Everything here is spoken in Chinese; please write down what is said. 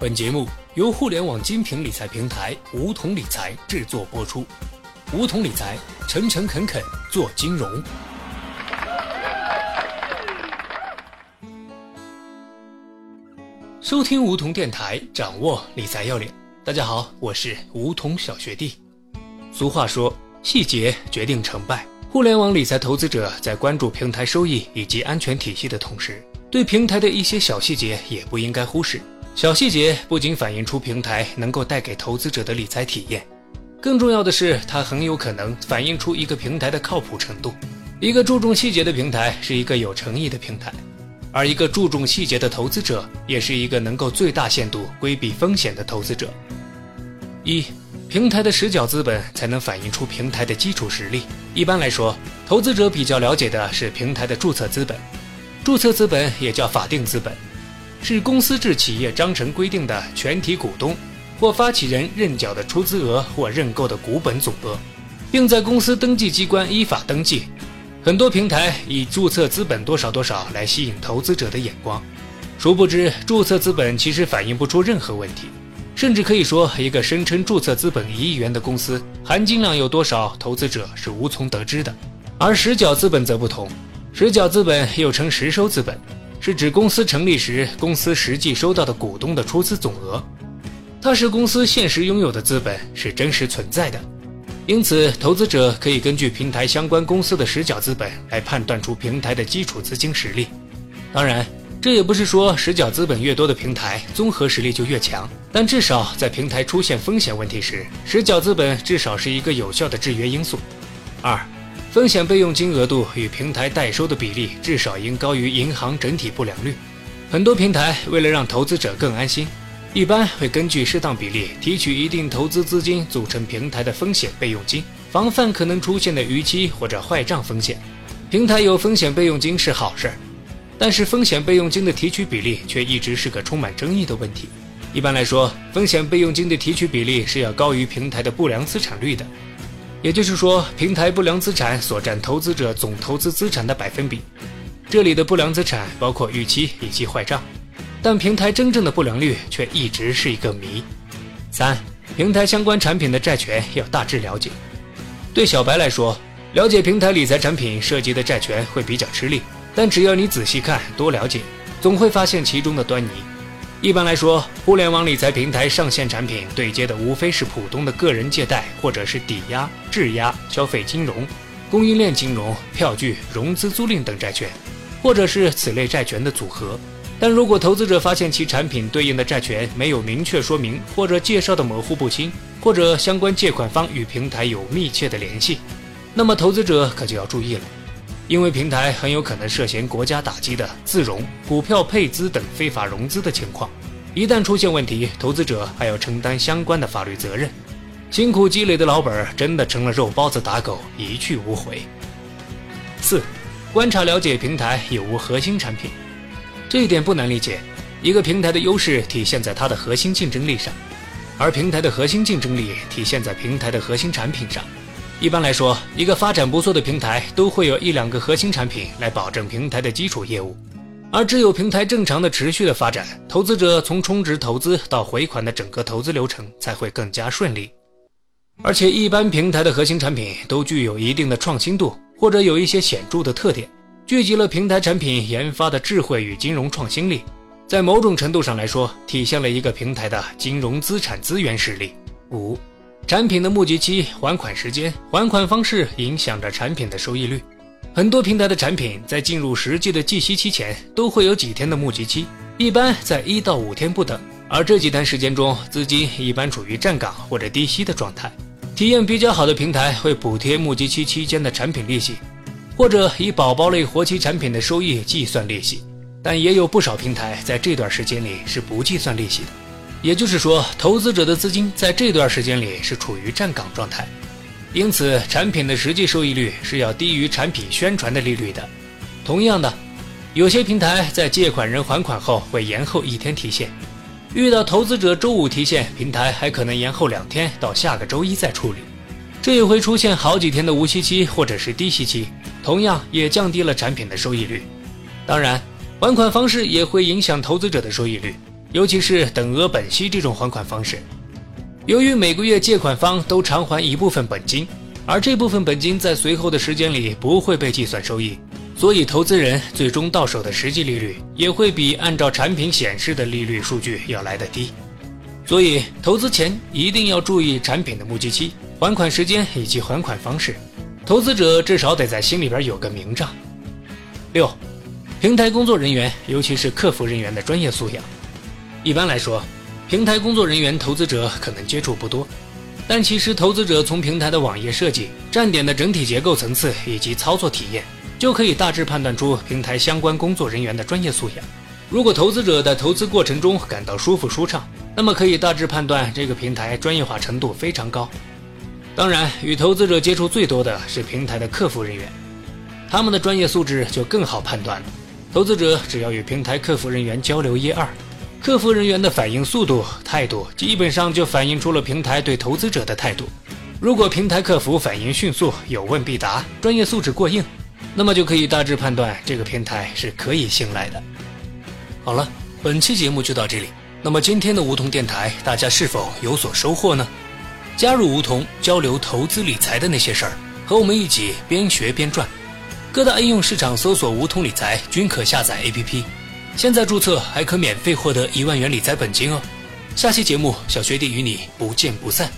本节目由互联网精品理财平台梧桐理财制作播出。梧桐理财，诚诚恳恳做金融。收听梧桐电台，掌握理财要领。大家好，我是梧桐小学弟。俗话说，细节决定成败。互联网理财投资者在关注平台收益以及安全体系的同时，对平台的一些小细节也不应该忽视。小细节不仅反映出平台能够带给投资者的理财体验，更重要的是，它很有可能反映出一个平台的靠谱程度。一个注重细节的平台是一个有诚意的平台，而一个注重细节的投资者也是一个能够最大限度规避风险的投资者。一，平台的实缴资本才能反映出平台的基础实力。一般来说，投资者比较了解的是平台的注册资本，注册资本也叫法定资本。是公司制企业章程规定的全体股东或发起人认缴的出资额或认购的股本总额，并在公司登记机关依法登记。很多平台以注册资本多少多少来吸引投资者的眼光，殊不知注册资本其实反映不出任何问题，甚至可以说，一个声称注册资本一亿元的公司，含金量有多少，投资者是无从得知的。而实缴资本则不同，实缴资本又称实收资本。是指公司成立时公司实际收到的股东的出资总额，它是公司现实拥有的资本，是真实存在的。因此，投资者可以根据平台相关公司的实缴资本来判断出平台的基础资金实力。当然，这也不是说实缴资本越多的平台综合实力就越强，但至少在平台出现风险问题时，实缴资本至少是一个有效的制约因素。二。风险备用金额度与平台代收的比例至少应高于银行整体不良率。很多平台为了让投资者更安心，一般会根据适当比例提取一定投资资金组成平台的风险备用金，防范可能出现的逾期或者坏账风险。平台有风险备用金是好事儿，但是风险备用金的提取比例却一直是个充满争议的问题。一般来说，风险备用金的提取比例是要高于平台的不良资产率的。也就是说，平台不良资产所占投资者总投资资产的百分比，这里的不良资产包括逾期以及坏账，但平台真正的不良率却一直是一个谜。三、平台相关产品的债权要大致了解。对小白来说，了解平台理财产品涉及的债权会比较吃力，但只要你仔细看、多了解，总会发现其中的端倪。一般来说，互联网理财平台上线产品对接的无非是普通的个人借贷，或者是抵押、质押、消费金融、供应链金融、票据、融资租赁等债权，或者是此类债权的组合。但如果投资者发现其产品对应的债权没有明确说明，或者介绍的模糊不清，或者相关借款方与平台有密切的联系，那么投资者可就要注意了。因为平台很有可能涉嫌国家打击的自融、股票配资等非法融资的情况，一旦出现问题，投资者还要承担相关的法律责任，辛苦积累的老本真的成了肉包子打狗，一去无回。四、观察了解平台有无核心产品，这一点不难理解。一个平台的优势体现在它的核心竞争力上，而平台的核心竞争力体现在平台的核心产品上。一般来说，一个发展不错的平台都会有一两个核心产品来保证平台的基础业务，而只有平台正常的、持续的发展，投资者从充值投资到回款的整个投资流程才会更加顺利。而且，一般平台的核心产品都具有一定的创新度，或者有一些显著的特点，聚集了平台产品研发的智慧与金融创新力，在某种程度上来说，体现了一个平台的金融资产资源实力。五。产品的募集期、还款时间、还款方式影响着产品的收益率。很多平台的产品在进入实际的计息期前，都会有几天的募集期，一般在一到五天不等。而这几天时间中，资金一般处于站岗或者低息的状态。体验比较好的平台会补贴募集期期间的产品利息，或者以宝宝类活期产品的收益计算利息。但也有不少平台在这段时间里是不计算利息的。也就是说，投资者的资金在这段时间里是处于站岗状态，因此产品的实际收益率是要低于产品宣传的利率的。同样的，有些平台在借款人还款后会延后一天提现，遇到投资者周五提现，平台还可能延后两天到下个周一再处理，这也会出现好几天的无息期或者是低息期，同样也降低了产品的收益率。当然，还款方式也会影响投资者的收益率。尤其是等额本息这种还款方式。由于每个月借款方都偿还一部分本金，而这部分本金在随后的时间里不会被计算收益，所以投资人最终到手的实际利率也会比按照产品显示的利率数据要来得低。所以，投资前一定要注意产品的募集期、还款时间以及还款方式。投资者至少得在心里边有个明账。六，平台工作人员，尤其是客服人员的专业素养。一般来说，平台工作人员投资者可能接触不多，但其实投资者从平台的网页设计、站点的整体结构层次以及操作体验，就可以大致判断出平台相关工作人员的专业素养。如果投资者在投资过程中感到舒服舒畅，那么可以大致判断这个平台专业化程度非常高。当然，与投资者接触最多的是平台的客服人员，他们的专业素质就更好判断了。投资者只要与平台客服人员交流一二，客服人员的反应速度、态度，基本上就反映出了平台对投资者的态度。如果平台客服反应迅速、有问必答、专业素质过硬，那么就可以大致判断这个平台是可以信赖的。好了，本期节目就到这里。那么今天的梧桐电台，大家是否有所收获呢？加入梧桐交流投资理财的那些事儿，和我们一起边学边赚。各大应用市场搜索“梧桐理财”均可下载 APP，现在注册还可免费获得一万元理财本金哦。下期节目，小学弟与你不见不散。